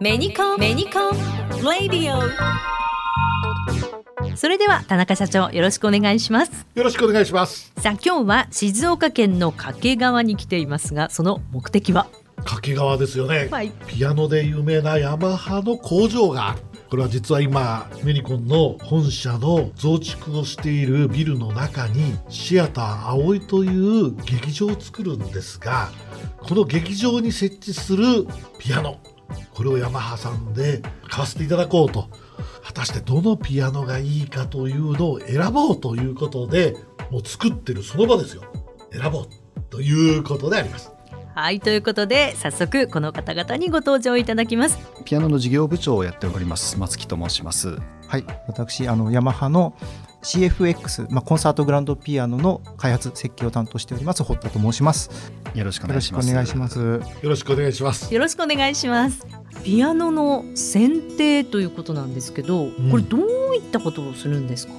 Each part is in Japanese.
メニコンメニコンレディオそれでは田中社長よろしくお願いします。よろしくお願いします。さあ今日は静岡県の掛川に来ていますがその目的は？掛川ですよね、はい。ピアノで有名なヤマハの工場がある。これは実は今メニコンの本社の増築をしているビルの中にシアター葵という劇場を作るんですがこの劇場に設置するピアノこれをヤマハさんで買わせていただこうと果たしてどのピアノがいいかというのを選ぼうということでもう作ってるその場ですよ選ぼうということでありますはいということで早速この方々にご登場いただきますピアノの事業部長をやっております松木と申します。はい、私、あのヤマハの CFX、まあ、コンサートグランドピアノの開発設計を担当しております堀田と申します。よろしくおよろしくお願いします。願いします。よろしくお願いしますよろしくお願いしますピアノの選定ということなんですけど、ん。これどういったことをするんですか？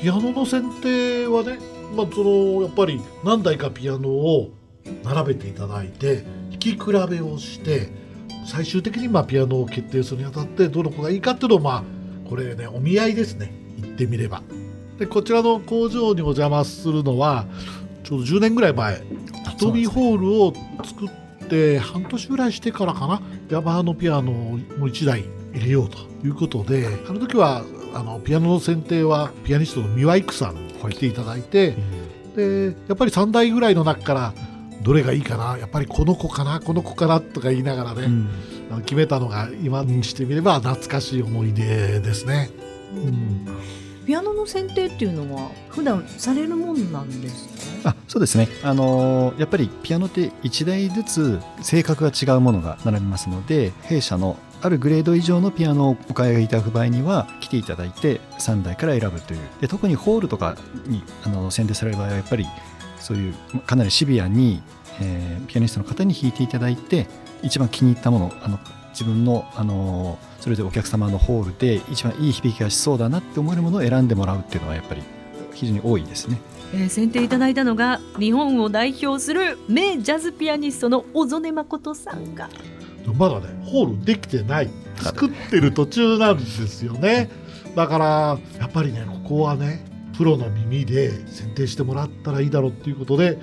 ピアノの選定はね、まあ、そのやっぱり何台かピアノを並べていただいて弾き比べをして最終的にまあピアノを決定するにあたってどの子がいいかっていうのをまあこれねお見合いですね。言ってみれば。でこちらの工場にお邪魔するのはちょうど10年ぐらい前。瞳ホールを作って半年ぐらいしてからかなヤマハのピアノをもう1台入れようということであの時はあのピアノの選定はピアニストの三輪育さんに来ていただいて、でやっぱり3台ぐらいの中からどれがいいかなやっぱりこの子かなこの子かなとか言いながらね、うん。あの決めたのが今にしてみれば懐かしい思い出ですね。うん。ピアノの選定っていうのは普段されるもんなんですか？あそうですね、あのーやっぱりピアノって1台ずつ性格が違うものが並びますので弊社のあるグレード以上のピアノをお買い上げいただく場合には来ていただいて3台から選ぶという。で特にホールとかにあの選定される場合はやっぱりそういうかなりシビアに、えーピアニストの方に弾いていただいて一番気に入ったものあの自分の、あのそれぞれお客様のホールで一番いい響きがしそうだなって思えるものを選んでもらうっていうのはやっぱり非常に多いですね。えー選定いただいたのが日本を代表する名ジャズピアニストの小曽根誠さんがまだねホールできてない作ってる途中なんですよねだからやっぱりねここはねプロの耳で選定してもらったらいいだろうっていうことで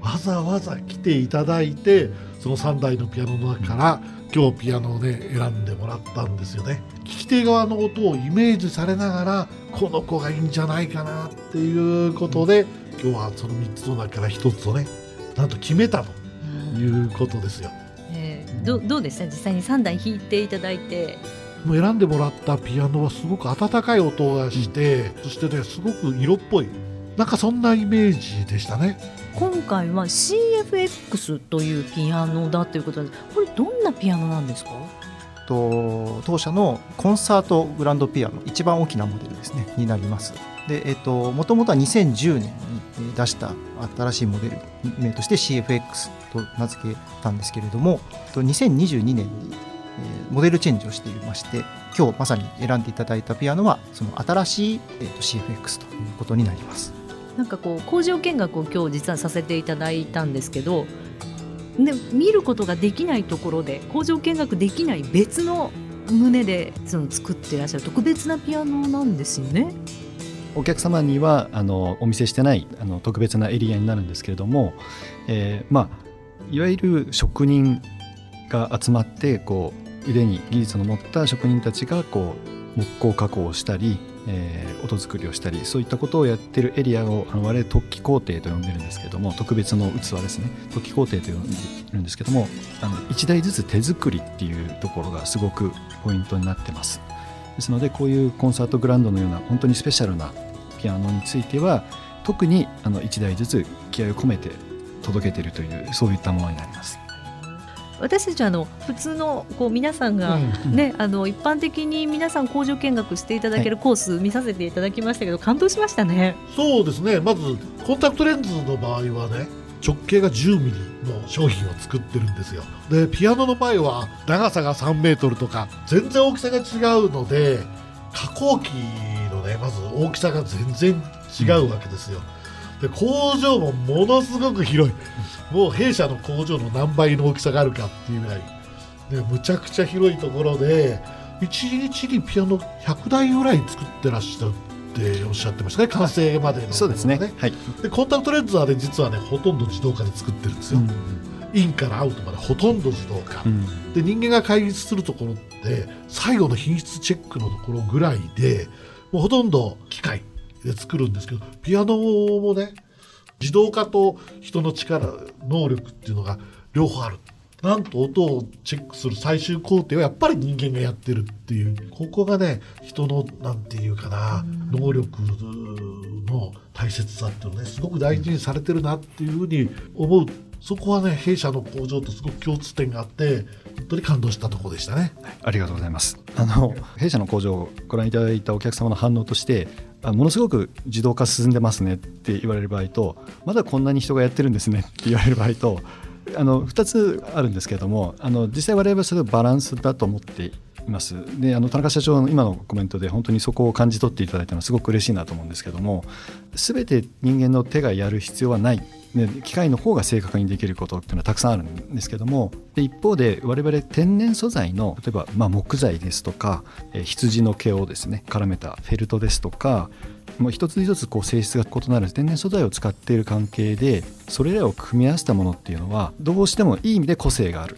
わざわざ来ていただいてその3台のピアノの中から今日ピアノをね選んでもらったんですよね。聞き手側の音をイメージされながらこの子がいいんじゃないかなっていうことで今日はその3つの中から1つをねなんと決めたということですよ。えーどどうでした？実際に3台弾いていただいて。もう選んでもらったピアノはすごく温かい音がして、そしてねすごく色っぽいなんかそんなイメージでしたね今回は CFX というピアノだということでこれどんなピアノなんですか？と当社のコンサートグランドピアノ一番大きなモデルですねになります。で、えっともともとは2010年にえー出した新しいモデル名として CFX と名付けたんですけれども、えっと2022年に、えーモデルチェンジをしていまして、今日まさに選んでいただいたピアノはその新しい、えっと CFX ということになります。なんかこう工場見学を今日実はさせていただいたんですけどで見ることができないところで工場見学できない別の旨でその作ってらっしゃる特別なピアノなんですよね。お客様にはあのお見せしてないあの特別なエリアになるんですけれども、えーまあ、いわゆる職人が集まってこう腕に技術の持った職人たちがこう木工加工をしたり、えー音作りをしたりそういったことをやってるエリアをあの我々突起工程と呼んでるんですけども特別の器ですね突起工程と呼んでるんですけどもあの1台ずつ手作りっていうところがすごくポイントになってます。ですのでこういうコンサートグランドのような本当にスペシャルなピアノについては特にあの1台ずつ気合を込めて届けてるというそういったものになります。私たちはあの普通のこう皆さんが、うんね、あの一般的に皆さん工場見学していただけるコース見させていただきましたけど、感動しましたね。そうですね。まずコンタクトレンズの場合はね直径が10ミリの商品を作ってるんですよ。でピアノの場合は長さが3メートルとか全然大きさが違うので加工機のねまず大きさが全然違うわけですよ、で工場もものすごく広い。もう弊社の工場の何倍の大きさがあるかっていうぐらい。ね、むちゃくちゃ広いところで1日にピアノ100台ぐらい作ってらっしゃるっておっしゃってましたね。完成までの、ね、そうですね。はい。でコンタクトレンズはね実はねほとんど自動化で作ってるんですよ、インからアウトまでほとんど自動化、うん、で人間が開発するところって最後の品質チェックのところぐらいでもうほとんど機械。で作るんですけどピアノもね自動化と人の力能力っていうのが両方あるなんと音をチェックする最終工程はやっぱり人間がやってるっていうここがね人のなんていうかな能力の大切さっていうのねすごく大事にされてるなっていうふうに思うそこはね弊社の工場とすごく共通点があって本当に感動したとこでしたね。ありがとうございます。あの弊社の工場をご覧いただいたお客様の反応としてあものすごく自動化進んでますねって言われる場合とまだこんなに人がやってるんですねって言われる場合とあの2つあるんですけれどもあの実際我々はそれバランスだと思っています。であの田中社長の今のコメントで本当にそこを感じ取っていただいたのはすごく嬉しいなと思うんですけども全て人間の手がやる必要はないで機械の方が正確にできることっていうのはたくさんあるんですけどもで一方で我々天然素材の例えばま木材ですとか、え羊の毛をですね絡めたフェルトですとかもう一つ一つこう性質が異なる天然素材を使っている関係でそれらを組み合わせたものっていうのはどうしてもいい意味で個性がある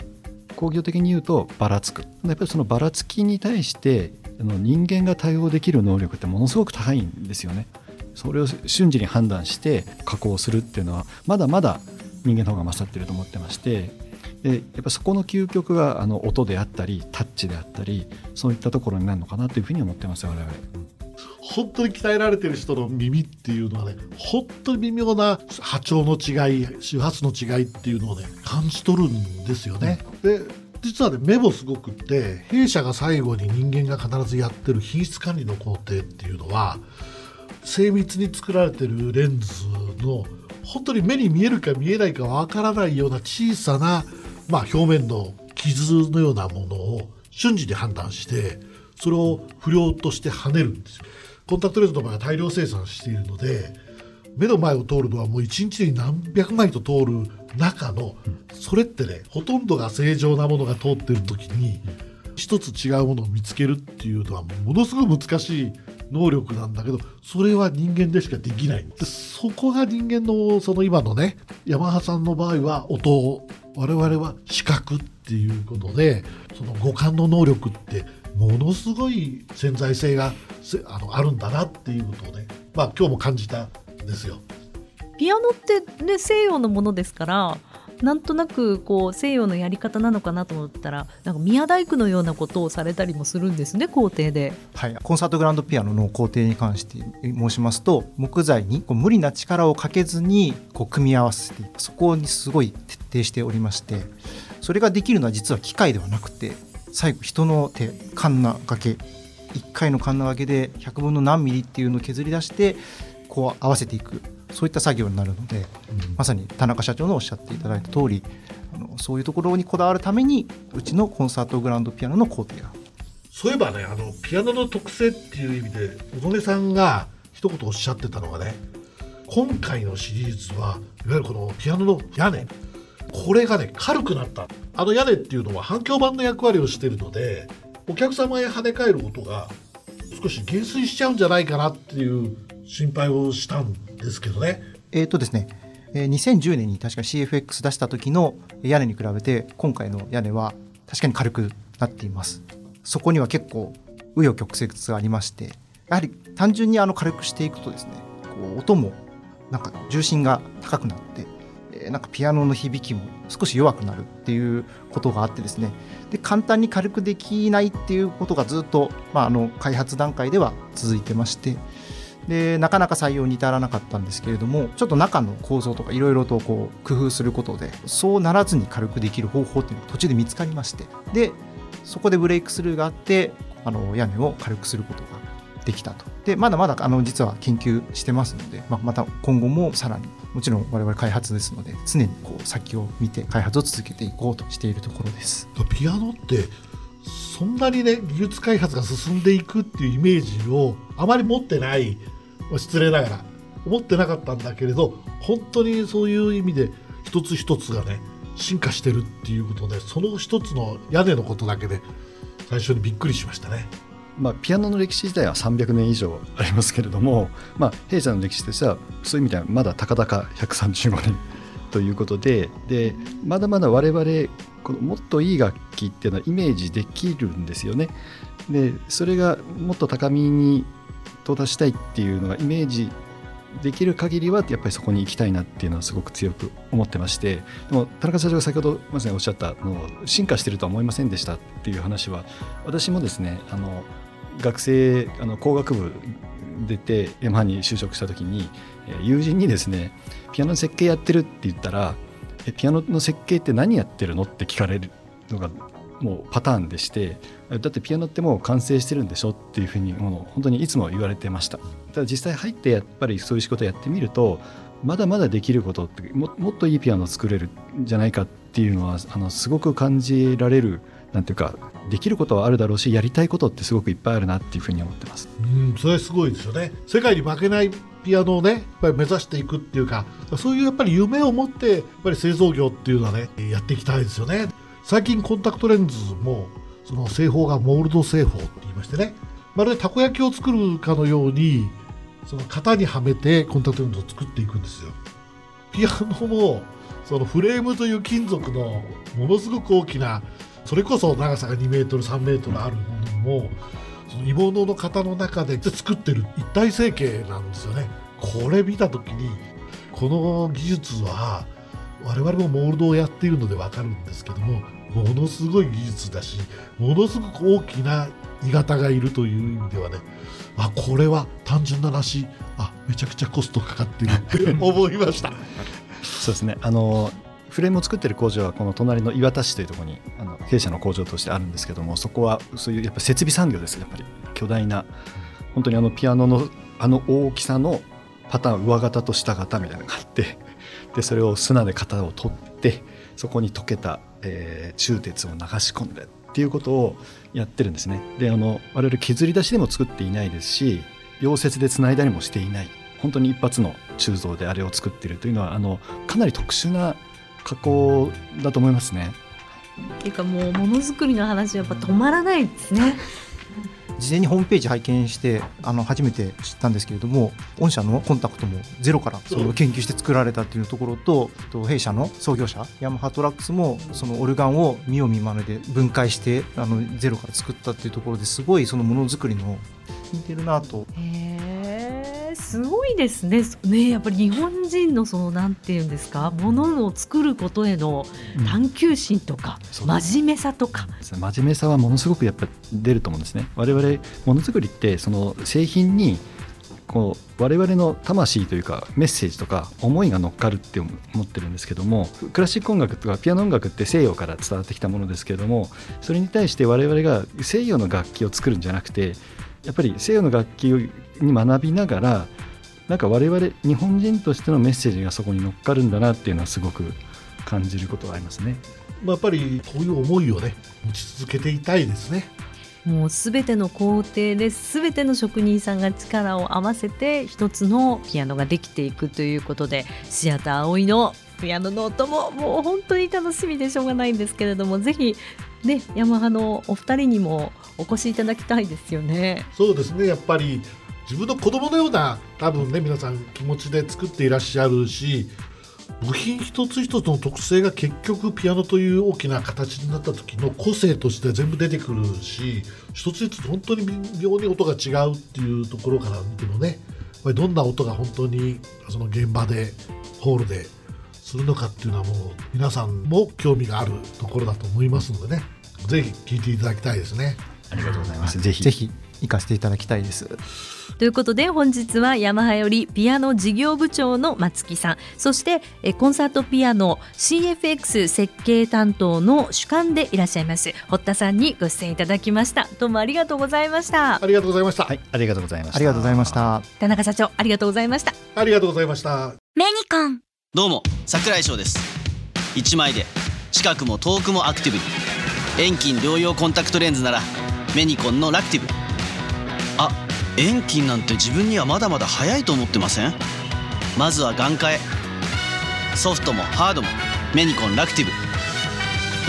工業的に言うとばらつくやっぱりそのばらつきに対して人間が対応できる能力ってものすごく高いんですよね。それを瞬時に判断して加工するっていうのはまだまだ人間の方が勝ってると思ってましてでやっぱそこの究極があの音であったりタッチであったりそういったところになるのかなというふうに思ってます我々。本当に鍛えられてる人の耳っていうのはね本当に微妙な波長の違い周波数の違いっていうのをね感じ取るんですよね。で実はね目もすごくって弊社が最後に人間が必ずやってる品質管理の工程っていうのは精密に作られてるレンズの本当に目に見えるか見えないかわからないような小さな、まあ、表面の傷のようなものを瞬時に判断してそれを不良として跳ねるんですよ。コンタクトレンズの場合は大量生産しているので目の前を通るのはもう1日に何百枚と通る中のそれってねほとんどが正常なものが通ってる時に一つ違うものを見つけるっていうのはものすごい難しい能力なんだけどそれは人間でしかできないでそこが人間のその今のねヤマハさんの場合は音を我々は視覚っていうことでその五感の能力ってものすごい潜在性があのあるんだなっていうことをねまあ今日も感じたんですよ。ピアノってね西洋のものですからなんとなくこう西洋のやり方なのかなと思ったらなんか宮大工のようなことをされたりもするんですね工程で。はい、コンサートグランドピアノの工程に関して申しますと木材にこう無理な力をかけずにこう組み合わせてそこにすごい徹底しておりましてそれができるのは実は機械ではなくて最後人の手カンナ掛け。1回のカンナ掛けで100分の何ミリっていうのを削り出してこう合わせていく。そういった作業になるので、うん、まさに田中社長のおっしゃっていただいた通りあのそういうところにこだわるためにうちのコンサートグランドピアノの工程がそういえばねあのピアノの特性っていう意味で小曽根さんが一言おっしゃってたのがね今回のシリーズはいわゆるこのピアノの屋根。これがね軽くなった。あの屋根っていうのは反響板の役割をしてるのでお客様へ跳ね返る音が少し減衰しちゃうんじゃないかなっていう心配をしたんですけどね。えっ、とですね2010年に確か CFX 出した時の屋根に比べて今回の屋根は確かに軽くなっていますそこには結構紆余曲折がありましてやはり単純にあの軽くしていくとですねこう音もなんか重心が高くなってなんかピアノの響きも少し弱くなるっていうことがあってですねで簡単に軽くできないっていうことがずっと、まあ、あの開発段階では続いてましてでなかなか採用に至らなかったんですけれどもちょっと中の構造とかいろいろとこう工夫することでそうならずに軽くできる方法っていうのが途中で見つかりましてでそこでブレイクスルーがあってあの屋根を軽くすることができたと。でまだまだあの実は研究してますので、まあ、また今後もさらにもちろん我々開発ですので常にこう先を見て開発を続けていこうとしているところです。ピアノってそんなにね技術開発が進んでいくっていうイメージをあまり持ってない失礼ながら思ってなかったんだけれど本当にそういう意味で一つ一つがね進化してるっていうことでその一つの屋根のことだけで最初にびっくりしましたね。まあ、ピアノの歴史自体は300年以上ありますけれども、まあ、弊社の歴史としてはそういう意味ではまだたかだか135年ということででまだまだ我々このもっといい楽器っていうのはイメージできるんですよね。でそれがもっと高みに到達したいっていうのがイメージできる限りはやっぱりそこに行きたいなっていうのはすごく強く思ってましてでも田中社長が先ほどまさにおっしゃったの進化してるとは思いませんでしたっていう話は私もですねあの学生あの工学部出てヤマハに就職した時に友人にですねピアノの設計やってるって言ったらえピアノの設計って何やってるのって聞かれるのがもうパターンでしてだってピアノってもう完成してるんでしょっていうふうにもう本当にいつも言われてました。ただ実際入ってやっぱりそういう仕事やってみるとまだまだできることってももっといいピアノ作れるんじゃないかっていうのはあのすごく感じられるなんていうかできることはあるだろうしやりたいことってすごくいっぱいあるなっていうふうに思ってます。うんそれすごいですよね。世界に負けないピアノをねやっぱり目指していくっていうかそういうやっぱり夢を持ってやっぱり製造業っていうのはねやっていきたいですよね。最近コンタクトレンズもその製法がモールド製法って言いましてね。まるでたこ焼きを作るかのようにその型にはめてコンタクトレンズを作っていくんですよ。ピアノもそのフレームという金属のものすごく大きなそれこそ長さが2メートル3メートルあるものもその鋳物の型の中で作ってる一体成形なんですよね。これ見た時にこの技術は我々もモールドをやっているので分かるんですけどもものすごい技術だしものすごく大きな鋳型がいるという意味ではねあこれは単純な話あめちゃくちゃコストかかってるって思いました。そうですね。あのフレームを作ってる工場はこの隣の岩田市というところにあの弊社の工場としてあるんですけどもそこはそういうやっぱ設備産業ですやっぱり巨大な本当にあのピアノのあの大きさのパターン上型と下型みたいなのがあってでそれを砂で型を取ってそこに溶けた、えー、鋳鉄を流し込んでっていうことをやってるんですねであの我々削り出しでも作っていないですし溶接でつないだりもしていない本当に一発の鋳造であれを作っているというのはあのかなり特殊な加工だと思いますね。っていうかもうものづくりの話はやっぱ止まらないですね。事前にホームページ拝見してあの初めて知ったんですけれども御社のコンタクトもゼロからそれを研究して作られたっていうところとと弊社の創業者ヤマハトラックスもそのオルガンを見よう見まねで分解してあのゼロから作ったっていうところですごいそのものづくりの似てるなと。へすごいですね。ねやっぱり日本人のそのなんていうんですか、ものを作ることへの探求心とか、うん、真面目さとか。真面目さはものすごくやっぱ出ると思うんですね。我々ものづくりってその製品にこう我々の魂というかメッセージとか思いが乗っかるって思ってるんですけどもクラシック音楽とかピアノ音楽って西洋から伝わってきたものですけれどもそれに対して我々が西洋の楽器を作るんじゃなくてやっぱり西洋の楽器に学びながらなんか我々日本人としてのメッセージがそこに乗っかるんだなっていうのはすごく感じることがありますね。やっぱりこういう思いをね持ち続けていたいですね。もうすべての工程ですべての職人さんが力を合わせて一つのピアノができていくということでシアター葵のピアノの音ももう本当に楽しみでしょうがないんですけれどもぜひねヤマハのお二人にもお越しいただきたいですよね。そうですねやっぱり自分の子供のような多分ね皆さん気持ちで作っていらっしゃるし部品一つ一つの特性が結局ピアノという大きな形になった時の個性として全部出てくるし一つ一つ本当に微妙に音が違うっていうところから見てもねやっぱりどんな音が本当にその現場でホールでするのかっていうのはもう皆さんも興味があるところだと思いますのでねぜひ聴いていただきたいですね。ありがとうございます。ぜひぜひ行かせていただきたいです。ということで本日はヤマハよりピアノ事業部長の松木さん。そしてコンサートピアノ CFX 設計担当の主幹でいらっしゃいます堀田さんにご出演いただきました。どうもありがとうございました。ありがとうございました。はいありがとうございました。ありがとうございました。田中社長ありがとうございました。ありがとうございましたメニコン。どうも桜井翔です。1枚で近くも遠くもアクティブ。に遠近療養コンタクトレンズならメニコンのラクティブあ遠近なんて自分にはまだまだ早いと思ってません？まずは眼科へ。ソフトもハードもメニコンラクティブ。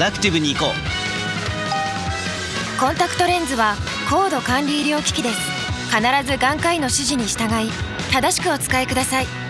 ラクティブに行こう。コンタクトレンズは高度管理医療機器です。必ず眼科医の指示に従い正しくお使いください。